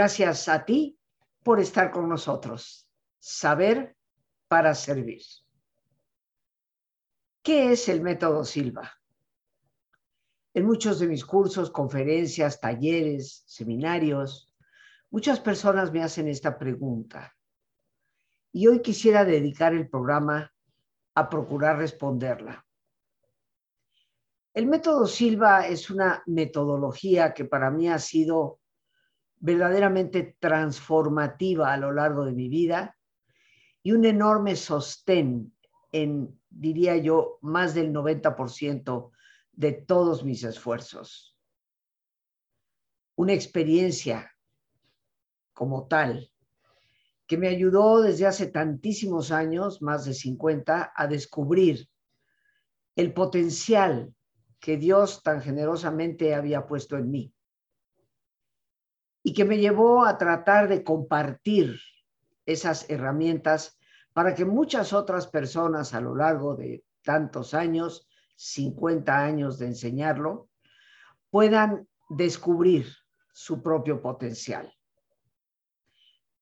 Gracias a ti por estar con nosotros. Saber para servir. ¿Qué es el método Silva? En muchos de mis cursos, conferencias, talleres, seminarios, muchas personas me hacen esta pregunta. Y hoy quisiera dedicar el programa a procurar responderla. El método Silva es una metodología que para mí ha sido verdaderamente transformativa a lo largo de mi vida y un enorme sostén en diría yo, más del 90% de todos mis esfuerzos. Una experiencia como tal que me ayudó desde hace tantísimos años, más de 50, a descubrir el potencial que Dios tan generosamente había puesto en mí y que me llevó a tratar de compartir esas herramientas para que muchas otras personas a lo largo de tantos años, 50 años de enseñarlo, puedan descubrir su propio potencial.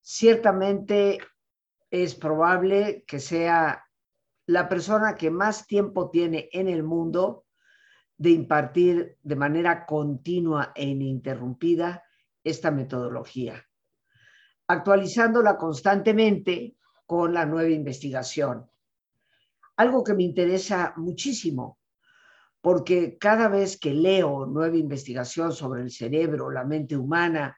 Ciertamente es probable que sea la persona que más tiempo tiene en el mundo de impartir de manera continua e ininterrumpida esta metodología, actualizándola constantemente con la nueva investigación. Algo que me interesa muchísimo, porque cada vez que leo nueva investigación sobre el cerebro, la mente humana,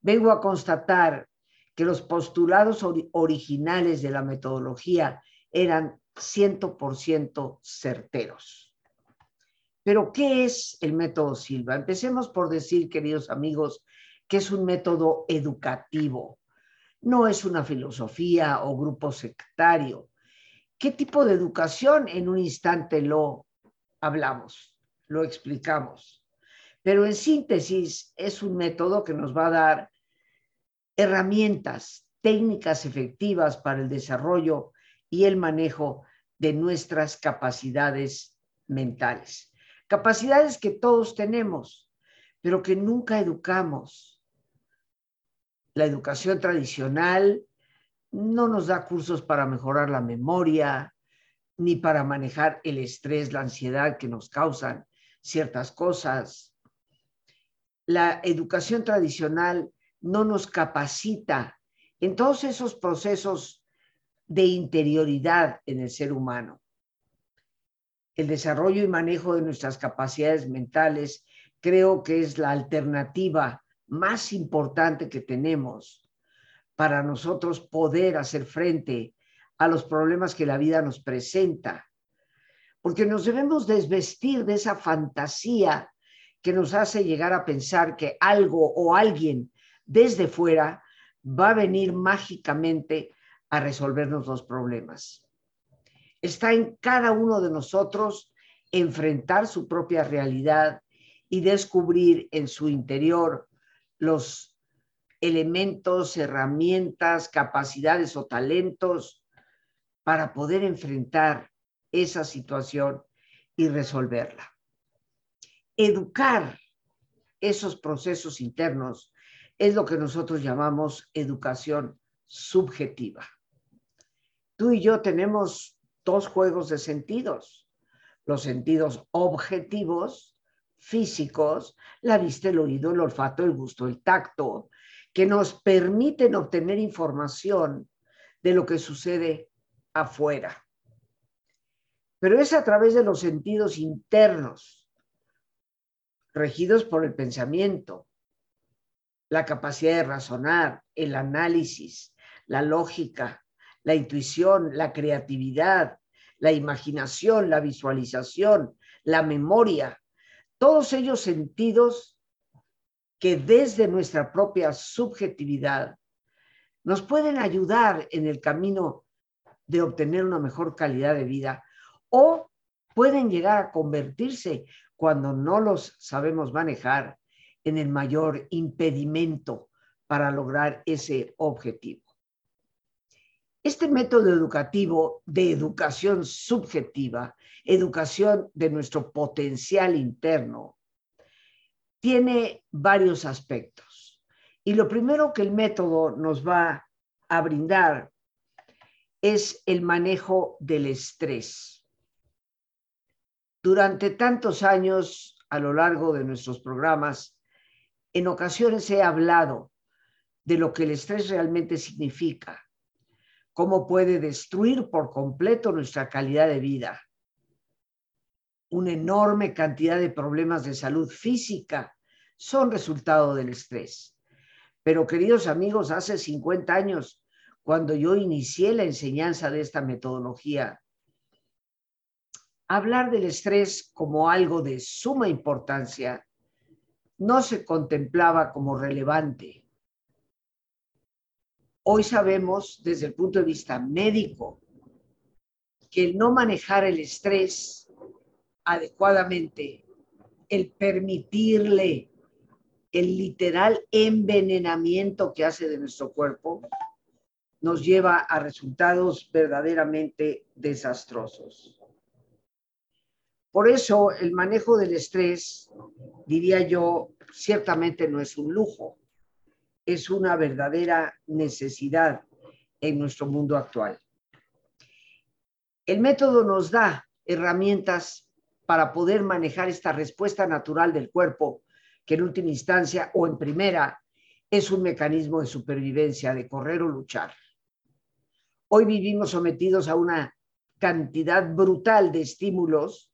vengo a constatar que los postulados originales de la metodología eran 100% certeros. Pero, ¿qué es el método Silva? Empecemos por decir, queridos amigos, que es un método educativo no es una filosofía o grupo sectario. ¿Qué tipo de educación? En un instante lo hablamos, lo explicamos. Pero en síntesis es un método que nos va a dar herramientas, técnicas efectivas para el desarrollo y el manejo de nuestras capacidades mentales. Capacidades que todos tenemos, pero que nunca educamos la educación tradicional no nos da cursos para mejorar la memoria, ni para manejar el estrés, la ansiedad que nos causan ciertas cosas. La educación tradicional no nos capacita en todos esos procesos de interioridad en el ser humano. El desarrollo y manejo de nuestras capacidades mentales creo que es la alternativa más importante que tenemos para nosotros poder hacer frente a los problemas que la vida nos presenta. Porque nos debemos desvestir de esa fantasía que nos hace llegar a pensar que algo o alguien desde fuera va a venir mágicamente a resolvernos los problemas. Está en cada uno de nosotros enfrentar su propia realidad y descubrir en su interior los elementos, herramientas, capacidades o talentos para poder enfrentar esa situación y resolverla. Educar esos procesos internos es lo que nosotros llamamos educación subjetiva. Tú y yo tenemos dos juegos de sentidos, los sentidos objetivos físicos, la vista, el oído, el olfato, el gusto, el tacto, que nos permiten obtener información de lo que sucede afuera. Pero es a través de los sentidos internos, regidos por el pensamiento, la capacidad de razonar, el análisis, la lógica, la intuición, la creatividad, la imaginación, la visualización, la memoria, todos ellos sentidos que desde nuestra propia subjetividad nos pueden ayudar en el camino de obtener una mejor calidad de vida o pueden llegar a convertirse cuando no los sabemos manejar en el mayor impedimento para lograr ese objetivo. Este método educativo de educación subjetiva educación de nuestro potencial interno, tiene varios aspectos. Y lo primero que el método nos va a brindar es el manejo del estrés. Durante tantos años, a lo largo de nuestros programas, en ocasiones he hablado de lo que el estrés realmente significa, cómo puede destruir por completo nuestra calidad de vida. Una enorme cantidad de problemas de salud física son resultado del estrés. Pero queridos amigos, hace 50 años, cuando yo inicié la enseñanza de esta metodología, hablar del estrés como algo de suma importancia no se contemplaba como relevante. Hoy sabemos desde el punto de vista médico que el no manejar el estrés adecuadamente, el permitirle el literal envenenamiento que hace de nuestro cuerpo, nos lleva a resultados verdaderamente desastrosos. Por eso el manejo del estrés, diría yo, ciertamente no es un lujo, es una verdadera necesidad en nuestro mundo actual. El método nos da herramientas para poder manejar esta respuesta natural del cuerpo, que en última instancia o en primera es un mecanismo de supervivencia, de correr o luchar. Hoy vivimos sometidos a una cantidad brutal de estímulos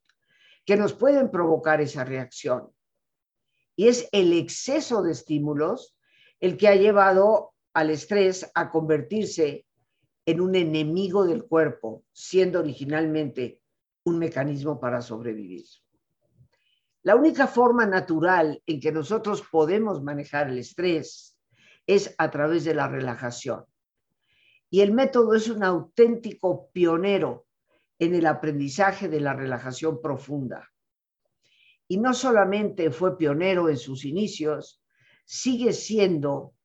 que nos pueden provocar esa reacción. Y es el exceso de estímulos el que ha llevado al estrés a convertirse en un enemigo del cuerpo, siendo originalmente un mecanismo para sobrevivir. La única forma natural en que nosotros podemos manejar el estrés es a través de la relajación. Y el método es un auténtico pionero en el aprendizaje de la relajación profunda. Y no solamente fue pionero en sus inicios, sigue siendo,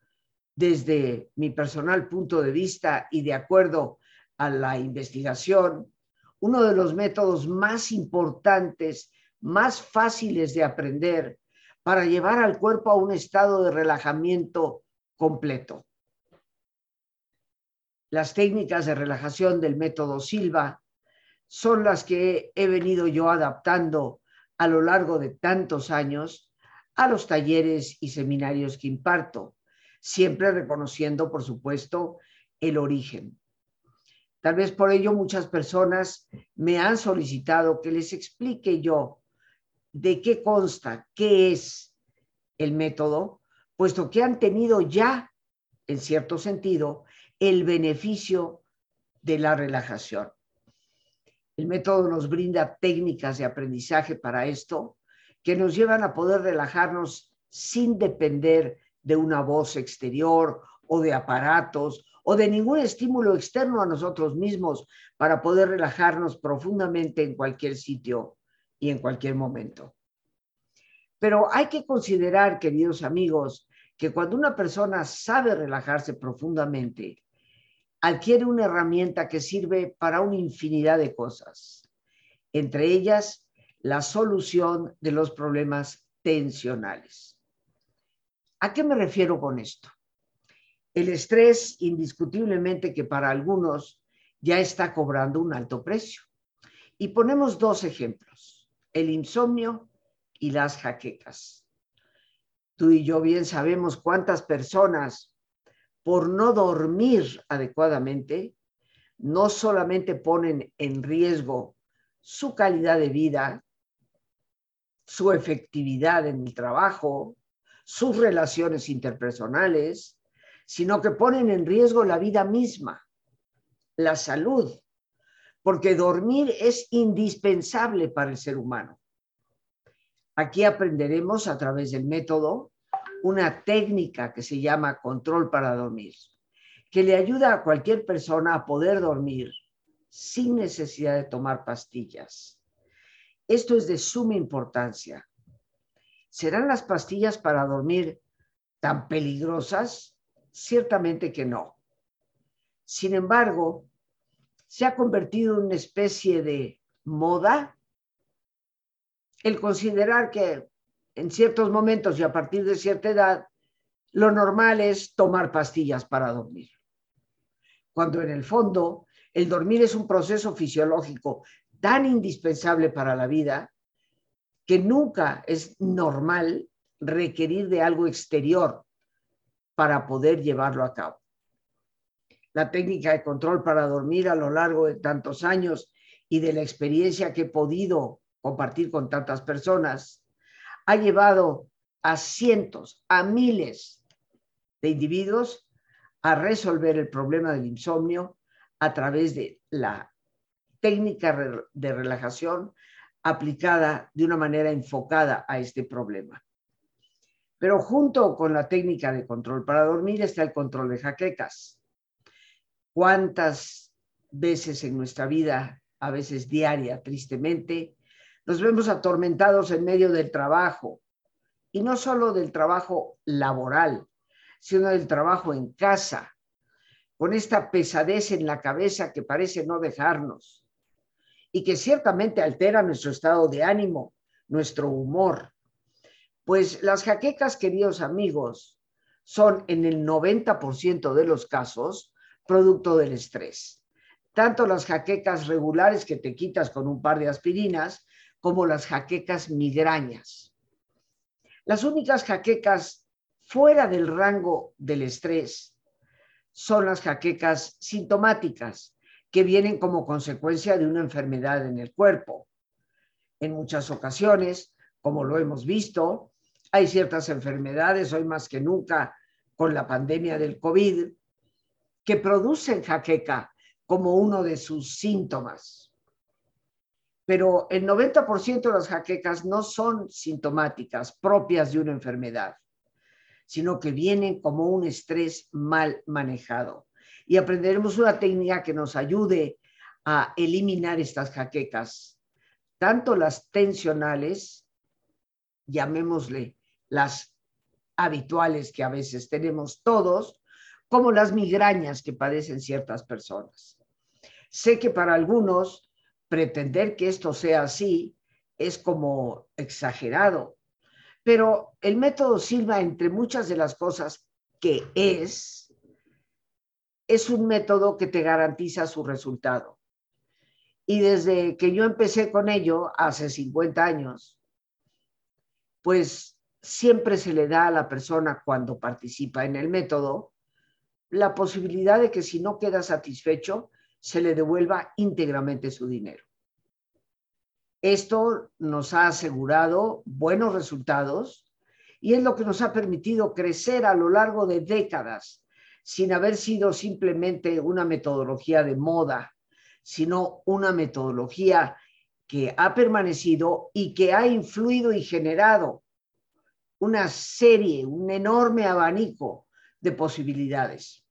desde mi personal punto de vista y de acuerdo a la investigación, uno de los métodos más importantes, más fáciles de aprender para llevar al cuerpo a un estado de relajamiento completo. Las técnicas de relajación del método Silva son las que he venido yo adaptando a lo largo de tantos años a los talleres y seminarios que imparto, siempre reconociendo, por supuesto, el origen. Tal vez por ello muchas personas me han solicitado que les explique yo de qué consta, qué es el método, puesto que han tenido ya, en cierto sentido, el beneficio de la relajación. El método nos brinda técnicas de aprendizaje para esto que nos llevan a poder relajarnos sin depender de una voz exterior o de aparatos o de ningún estímulo externo a nosotros mismos para poder relajarnos profundamente en cualquier sitio y en cualquier momento. Pero hay que considerar, queridos amigos, que cuando una persona sabe relajarse profundamente, adquiere una herramienta que sirve para una infinidad de cosas, entre ellas la solución de los problemas tensionales. ¿A qué me refiero con esto? El estrés, indiscutiblemente que para algunos ya está cobrando un alto precio. Y ponemos dos ejemplos, el insomnio y las jaquecas. Tú y yo bien sabemos cuántas personas por no dormir adecuadamente, no solamente ponen en riesgo su calidad de vida, su efectividad en el trabajo, sus relaciones interpersonales, sino que ponen en riesgo la vida misma, la salud, porque dormir es indispensable para el ser humano. Aquí aprenderemos a través del método una técnica que se llama control para dormir, que le ayuda a cualquier persona a poder dormir sin necesidad de tomar pastillas. Esto es de suma importancia. ¿Serán las pastillas para dormir tan peligrosas? Ciertamente que no. Sin embargo, se ha convertido en una especie de moda el considerar que en ciertos momentos y a partir de cierta edad, lo normal es tomar pastillas para dormir. Cuando en el fondo el dormir es un proceso fisiológico tan indispensable para la vida que nunca es normal requerir de algo exterior para poder llevarlo a cabo. La técnica de control para dormir a lo largo de tantos años y de la experiencia que he podido compartir con tantas personas ha llevado a cientos, a miles de individuos a resolver el problema del insomnio a través de la técnica de relajación aplicada de una manera enfocada a este problema. Pero junto con la técnica de control para dormir está el control de jaquecas. ¿Cuántas veces en nuestra vida, a veces diaria, tristemente, nos vemos atormentados en medio del trabajo? Y no solo del trabajo laboral, sino del trabajo en casa, con esta pesadez en la cabeza que parece no dejarnos y que ciertamente altera nuestro estado de ánimo, nuestro humor. Pues las jaquecas, queridos amigos, son en el 90% de los casos producto del estrés. Tanto las jaquecas regulares que te quitas con un par de aspirinas, como las jaquecas migrañas. Las únicas jaquecas fuera del rango del estrés son las jaquecas sintomáticas que vienen como consecuencia de una enfermedad en el cuerpo. En muchas ocasiones, como lo hemos visto, hay ciertas enfermedades, hoy más que nunca con la pandemia del COVID, que producen jaqueca como uno de sus síntomas. Pero el 90% de las jaquecas no son sintomáticas propias de una enfermedad sino que vienen como un estrés mal manejado. Y aprenderemos una técnica que nos ayude a eliminar estas jaquecas, tanto las tensionales, llamémosle las habituales que a veces tenemos todos, como las migrañas que padecen ciertas personas. Sé que para algunos pretender que esto sea así es como exagerado, pero el método Silva, entre muchas de las cosas que es, es un método que te garantiza su resultado. Y desde que yo empecé con ello, hace 50 años, pues siempre se le da a la persona cuando participa en el método la posibilidad de que si no queda satisfecho, se le devuelva íntegramente su dinero. Esto nos ha asegurado buenos resultados y es lo que nos ha permitido crecer a lo largo de décadas sin haber sido simplemente una metodología de moda, sino una metodología que ha permanecido y que ha influido y generado una serie, un enorme abanico de posibilidades.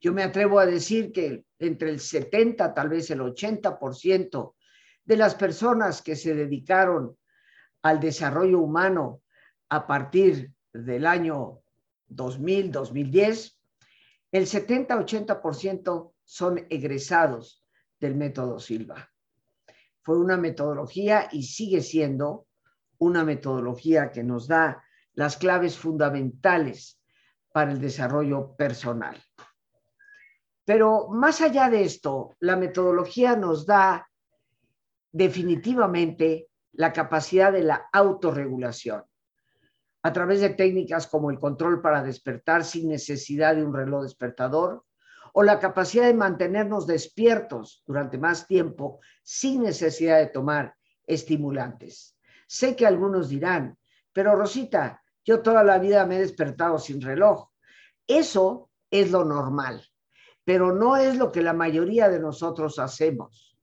Yo me atrevo a decir que entre el 70, tal vez el 80% de las personas que se dedicaron al desarrollo humano a partir del año 2000, 2010, el 70-80% son egresados del método Silva. Fue una metodología y sigue siendo una metodología que nos da las claves fundamentales para el desarrollo personal. Pero más allá de esto, la metodología nos da definitivamente la capacidad de la autorregulación a través de técnicas como el control para despertar sin necesidad de un reloj despertador o la capacidad de mantenernos despiertos durante más tiempo sin necesidad de tomar estimulantes. Sé que algunos dirán, pero Rosita, yo toda la vida me he despertado sin reloj. Eso es lo normal, pero no es lo que la mayoría de nosotros hacemos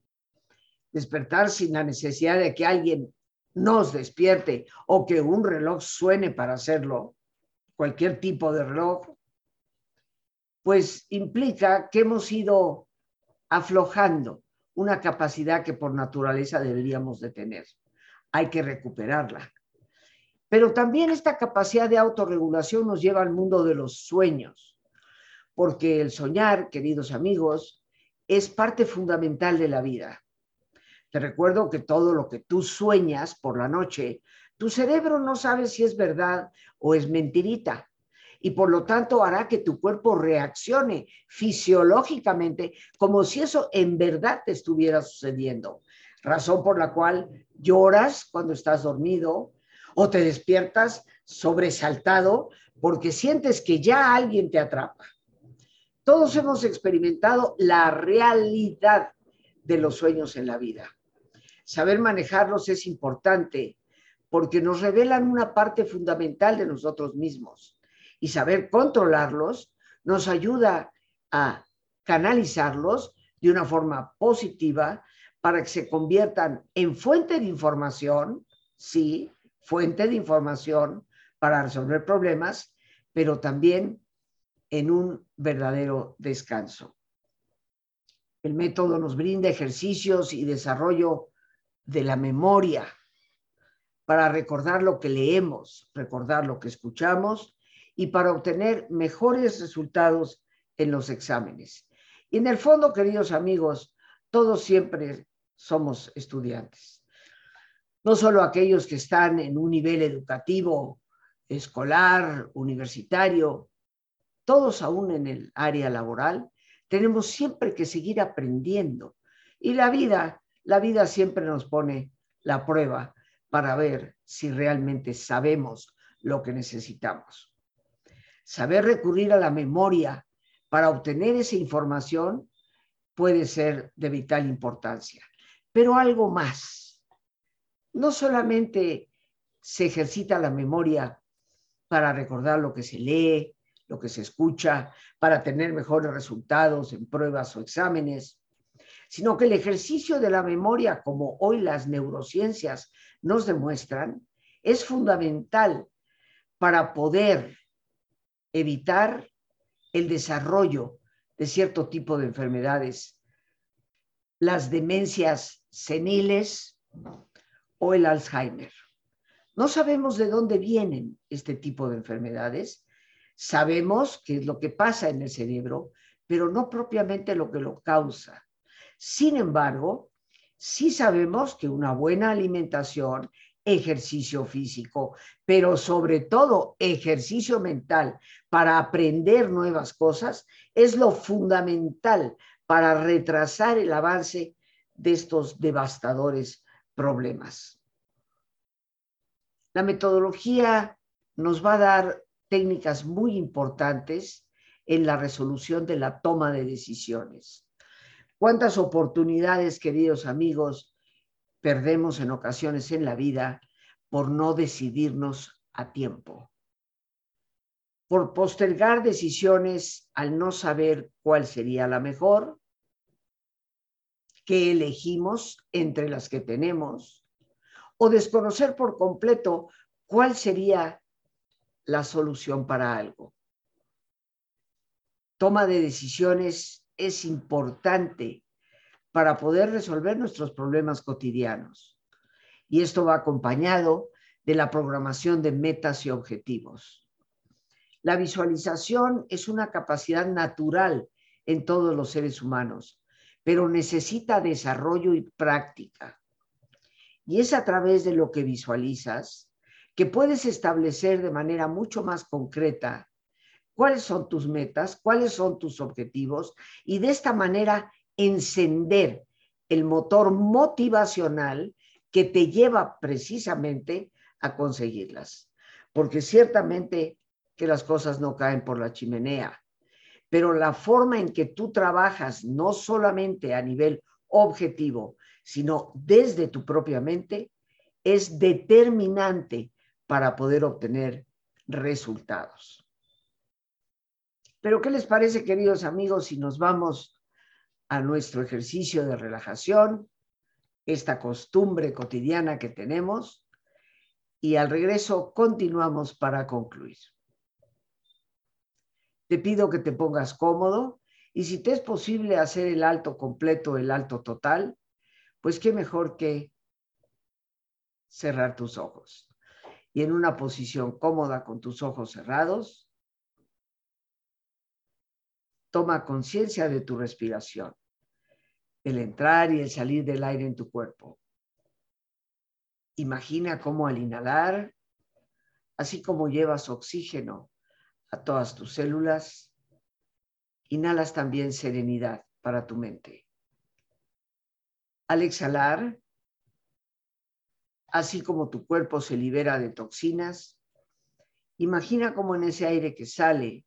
despertar sin la necesidad de que alguien nos despierte o que un reloj suene para hacerlo, cualquier tipo de reloj, pues implica que hemos ido aflojando una capacidad que por naturaleza deberíamos de tener. Hay que recuperarla. Pero también esta capacidad de autorregulación nos lleva al mundo de los sueños, porque el soñar, queridos amigos, es parte fundamental de la vida. Te recuerdo que todo lo que tú sueñas por la noche, tu cerebro no sabe si es verdad o es mentirita. y por lo tanto hará que tu cuerpo reaccione fisiológicamente como si eso en verdad te estuviera sucediendo. Razón por la cual lloras cuando estás dormido o te despiertas sobresaltado porque sientes que ya alguien te atrapa. Todos hemos experimentado la realidad de los sueños en la vida. Saber manejarlos es importante porque nos revelan una parte fundamental de nosotros mismos y saber controlarlos nos ayuda a canalizarlos de una forma positiva para que se conviertan en fuente de información, sí, fuente de información para resolver problemas, pero también en un verdadero descanso. El método nos brinda ejercicios y desarrollo de la memoria para recordar lo que leemos, recordar lo que escuchamos y para obtener mejores resultados en los exámenes. Y en el fondo, queridos amigos, todos siempre somos estudiantes. No solo aquellos que están en un nivel educativo, escolar, universitario, todos aún en el área laboral, tenemos siempre que seguir aprendiendo. Y la vida, la vida siempre nos pone la prueba para ver si realmente sabemos lo que necesitamos. Saber recurrir a la memoria para obtener esa información puede ser de vital importancia. Pero algo más. No solamente se ejercita la memoria para recordar lo que se lee, lo que se escucha, para tener mejores resultados en pruebas o exámenes, sino que el ejercicio de la memoria, como hoy las neurociencias nos demuestran, es fundamental para poder evitar el desarrollo de cierto tipo de enfermedades, las demencias seniles o el Alzheimer. No sabemos de dónde vienen este tipo de enfermedades, sabemos qué es lo que pasa en el cerebro, pero no propiamente lo que lo causa. Sin embargo, sí sabemos que una buena alimentación, ejercicio físico, pero sobre todo ejercicio mental para aprender nuevas cosas es lo fundamental para retrasar el avance de estos devastadores problemas. La metodología nos va a dar técnicas muy importantes en la resolución de la toma de decisiones. ¿Cuántas oportunidades, queridos amigos, perdemos en ocasiones en la vida por no decidirnos a tiempo? Por postergar decisiones al no saber cuál sería la mejor, qué elegimos entre las que tenemos, o desconocer por completo cuál sería la solución para algo. Toma de decisiones es importante para poder resolver nuestros problemas cotidianos. Y esto va acompañado de la programación de metas y objetivos. La visualización es una capacidad natural en todos los seres humanos, pero necesita desarrollo y práctica. Y es a través de lo que visualizas que puedes establecer de manera mucho más concreta cuáles son tus metas, cuáles son tus objetivos y de esta manera encender el motor motivacional que te lleva precisamente a conseguirlas. Porque ciertamente que las cosas no caen por la chimenea, pero la forma en que tú trabajas, no solamente a nivel objetivo, sino desde tu propia mente, es determinante para poder obtener resultados. Pero ¿qué les parece, queridos amigos, si nos vamos a nuestro ejercicio de relajación, esta costumbre cotidiana que tenemos, y al regreso continuamos para concluir? Te pido que te pongas cómodo y si te es posible hacer el alto completo, el alto total, pues qué mejor que cerrar tus ojos y en una posición cómoda con tus ojos cerrados, toma conciencia de tu respiración, el entrar y el salir del aire en tu cuerpo. Imagina cómo al inhalar, así como llevas oxígeno a todas tus células. Inhalas también serenidad para tu mente. Al exhalar, así como tu cuerpo se libera de toxinas, imagina como en ese aire que sale,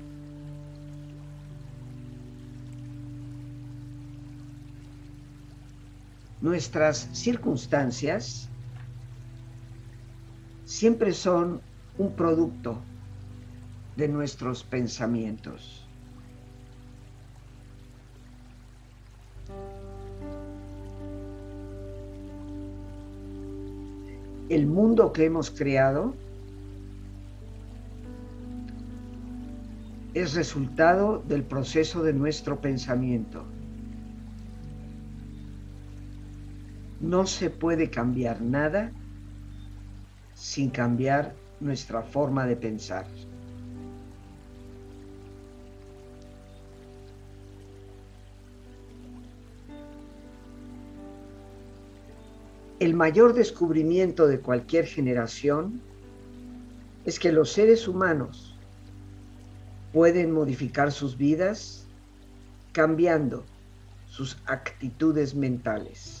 Nuestras circunstancias siempre son un producto de nuestros pensamientos. El mundo que hemos creado es resultado del proceso de nuestro pensamiento. No se puede cambiar nada sin cambiar nuestra forma de pensar. El mayor descubrimiento de cualquier generación es que los seres humanos pueden modificar sus vidas cambiando sus actitudes mentales.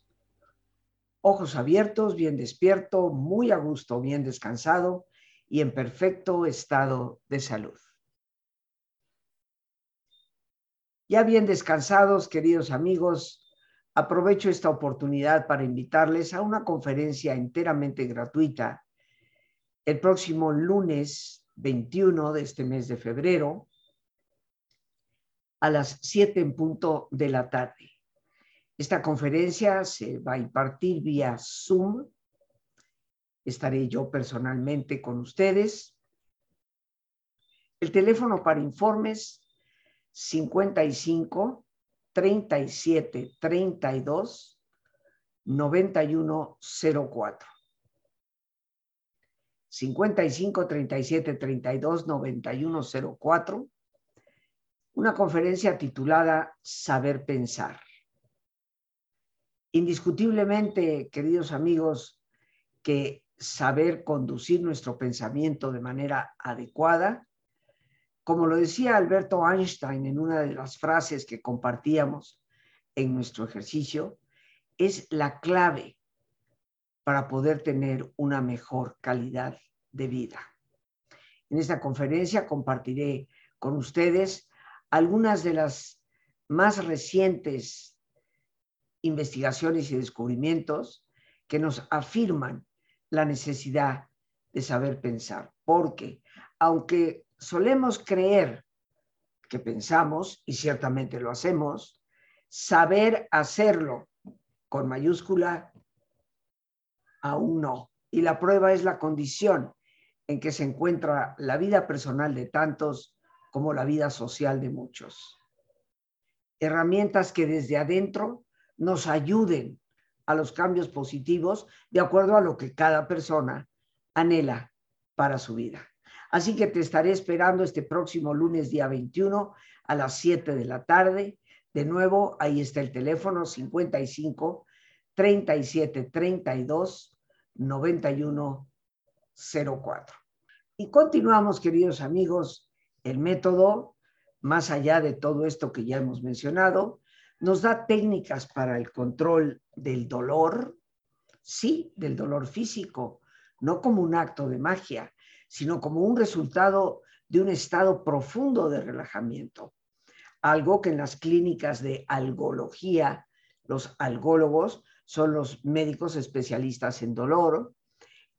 ojos abiertos, bien despierto, muy a gusto, bien descansado y en perfecto estado de salud. Ya bien descansados, queridos amigos, aprovecho esta oportunidad para invitarles a una conferencia enteramente gratuita el próximo lunes 21 de este mes de febrero a las 7 en punto de la tarde. Esta conferencia se va a impartir vía Zoom. Estaré yo personalmente con ustedes. El teléfono para informes 55 37 32 9104. 55 37 32 9104. Una conferencia titulada Saber Pensar. Indiscutiblemente, queridos amigos, que saber conducir nuestro pensamiento de manera adecuada, como lo decía Alberto Einstein en una de las frases que compartíamos en nuestro ejercicio, es la clave para poder tener una mejor calidad de vida. En esta conferencia compartiré con ustedes algunas de las más recientes investigaciones y descubrimientos que nos afirman la necesidad de saber pensar, porque aunque solemos creer que pensamos, y ciertamente lo hacemos, saber hacerlo con mayúscula, aún no. Y la prueba es la condición en que se encuentra la vida personal de tantos como la vida social de muchos. Herramientas que desde adentro nos ayuden a los cambios positivos de acuerdo a lo que cada persona anhela para su vida. Así que te estaré esperando este próximo lunes día 21 a las 7 de la tarde. De nuevo, ahí está el teléfono 55 37 32 91 04. Y continuamos, queridos amigos, el método, más allá de todo esto que ya hemos mencionado, nos da técnicas para el control del dolor, sí, del dolor físico, no como un acto de magia, sino como un resultado de un estado profundo de relajamiento. Algo que en las clínicas de algología, los algólogos son los médicos especialistas en dolor,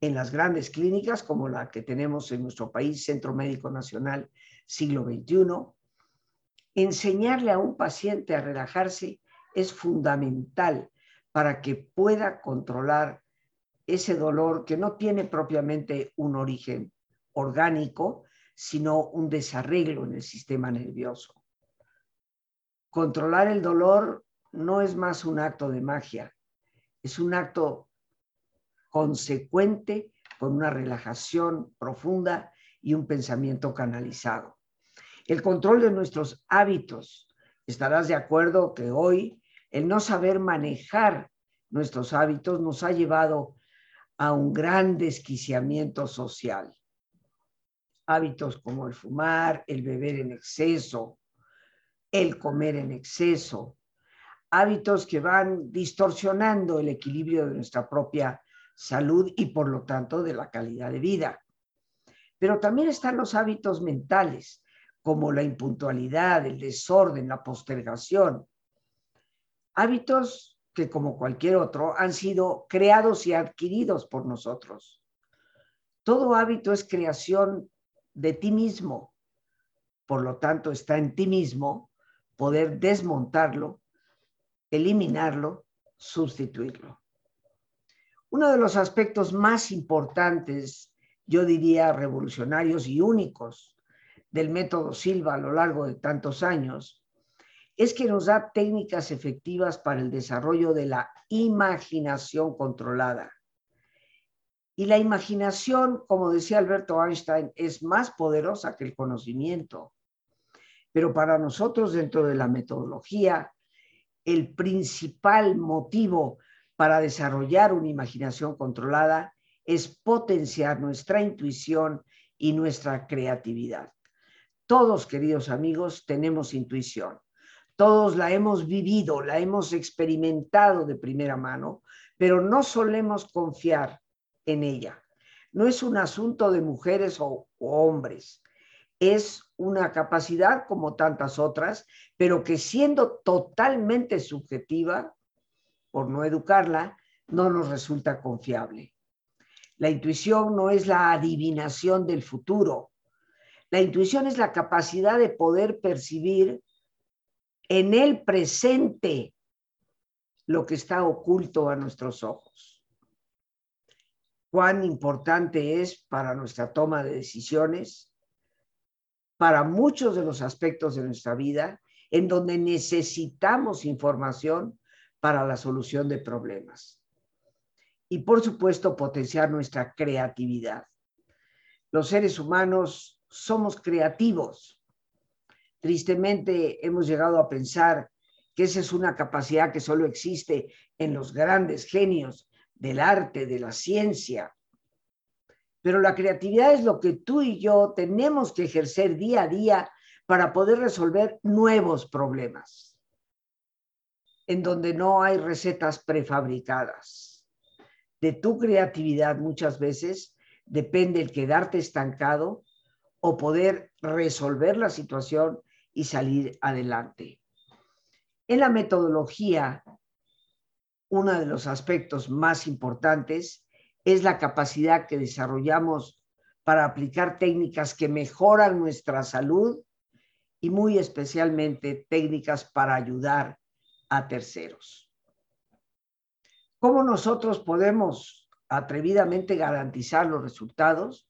en las grandes clínicas como la que tenemos en nuestro país, Centro Médico Nacional Siglo XXI, enseñarle a un paciente a relajarse es fundamental para que pueda controlar ese dolor que no tiene propiamente un origen orgánico, sino un desarreglo en el sistema nervioso. Controlar el dolor no es más un acto de magia, es un acto consecuente con una relajación profunda y un pensamiento canalizado. El control de nuestros hábitos. Estarás de acuerdo que hoy el no saber manejar nuestros hábitos nos ha llevado a un gran desquiciamiento social. Hábitos como el fumar, el beber en exceso, el comer en exceso, hábitos que van distorsionando el equilibrio de nuestra propia salud y por lo tanto de la calidad de vida. Pero también están los hábitos mentales, como la impuntualidad, el desorden, la postergación. Hábitos que como cualquier otro han sido creados y adquiridos por nosotros. Todo hábito es creación de ti mismo. Por lo tanto, está en ti mismo poder desmontarlo, eliminarlo, sustituirlo. Uno de los aspectos más importantes, yo diría revolucionarios y únicos del método Silva a lo largo de tantos años, es que nos da técnicas efectivas para el desarrollo de la imaginación controlada. Y la imaginación, como decía Alberto Einstein, es más poderosa que el conocimiento. Pero para nosotros dentro de la metodología, el principal motivo para desarrollar una imaginación controlada es potenciar nuestra intuición y nuestra creatividad. Todos, queridos amigos, tenemos intuición. Todos la hemos vivido, la hemos experimentado de primera mano, pero no solemos confiar en ella. No es un asunto de mujeres o, hombres es una capacidad como tantas otras, pero que siendo totalmente subjetiva, por no educarla, no nos resulta confiable. La intuición no es la adivinación del futuro. La intuición es la capacidad de poder percibir en el presente lo que está oculto a nuestros ojos. Cuán importante es para nuestra toma de decisiones para muchos de los aspectos de nuestra vida en donde necesitamos información para la solución de problemas. Y por supuesto, potenciar nuestra creatividad. Los seres humanos somos creativos. Tristemente hemos llegado a pensar que esa es una capacidad que solo existe en los grandes genios del arte, de la ciencia, pero la creatividad es lo que tú y yo tenemos que ejercer día a día para poder resolver nuevos problemas, en donde no hay recetas prefabricadas. De tu creatividad muchas veces depende el quedarte estancado o poder resolver la situación y salir adelante. En la metodología, uno de los aspectos más importantes es la capacidad que desarrollamos para aplicar técnicas que mejoran nuestra salud y muy especialmente técnicas para ayudar a terceros. ¿Cómo nosotros podemos atrevidamente garantizar los resultados?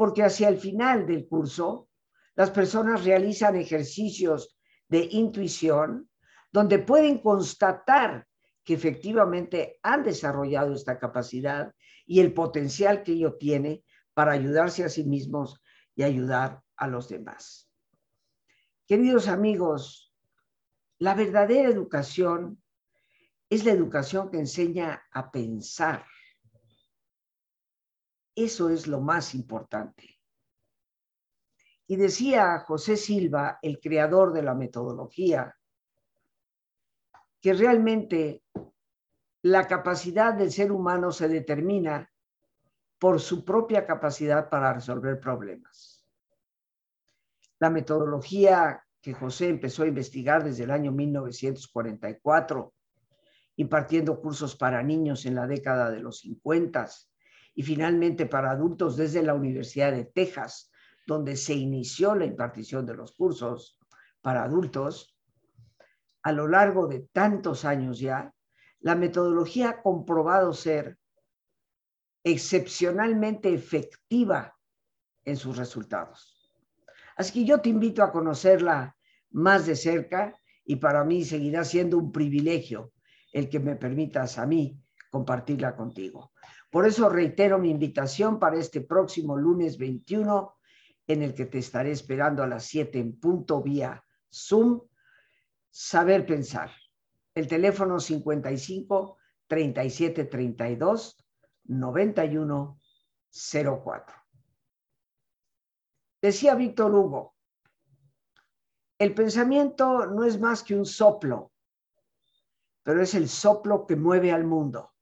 Porque hacia el final del curso, las personas realizan ejercicios de intuición donde pueden constatar que efectivamente han desarrollado esta capacidad y el potencial que ello tiene para ayudarse a sí mismos y ayudar a los demás. Queridos amigos, la verdadera educación es la educación que enseña a pensar. Eso es lo más importante. Y decía José Silva, el creador de la metodología, que realmente la capacidad del ser humano se determina por su propia capacidad para resolver problemas. La metodología que José empezó a investigar desde el año 1944, impartiendo cursos para niños en la década de los 50 y finalmente para adultos desde la Universidad de Texas, donde se inició la impartición de los cursos para adultos, a lo largo de tantos años ya, la metodología ha comprobado ser excepcionalmente efectiva en sus resultados. Así que yo te invito a conocerla más de cerca y para mí seguirá siendo un privilegio el que me permitas a mí compartirla contigo. Por eso reitero mi invitación para este próximo lunes 21, en el que te estaré esperando a las 7 en punto vía Zoom. Saber pensar. El teléfono 55 37 32 91 04. Decía Víctor Hugo, el pensamiento no es más que un soplo, pero es el soplo que mueve al mundo.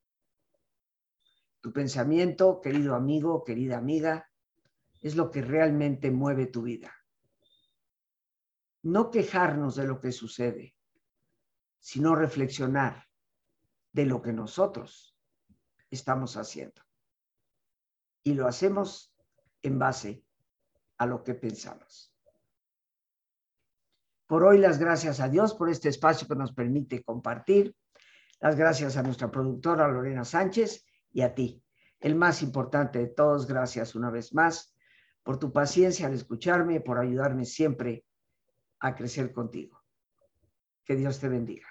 Tu pensamiento, querido amigo, querida amiga, es lo que realmente mueve tu vida. No quejarnos de lo que sucede, sino reflexionar de lo que nosotros estamos haciendo. Y lo hacemos en base a lo que pensamos. Por hoy las gracias a Dios por este espacio que nos permite compartir. Las gracias a nuestra productora Lorena Sánchez y a ti. El más importante de todos, gracias una vez más por tu paciencia al escucharme, por ayudarme siempre a crecer contigo. Que Dios te bendiga.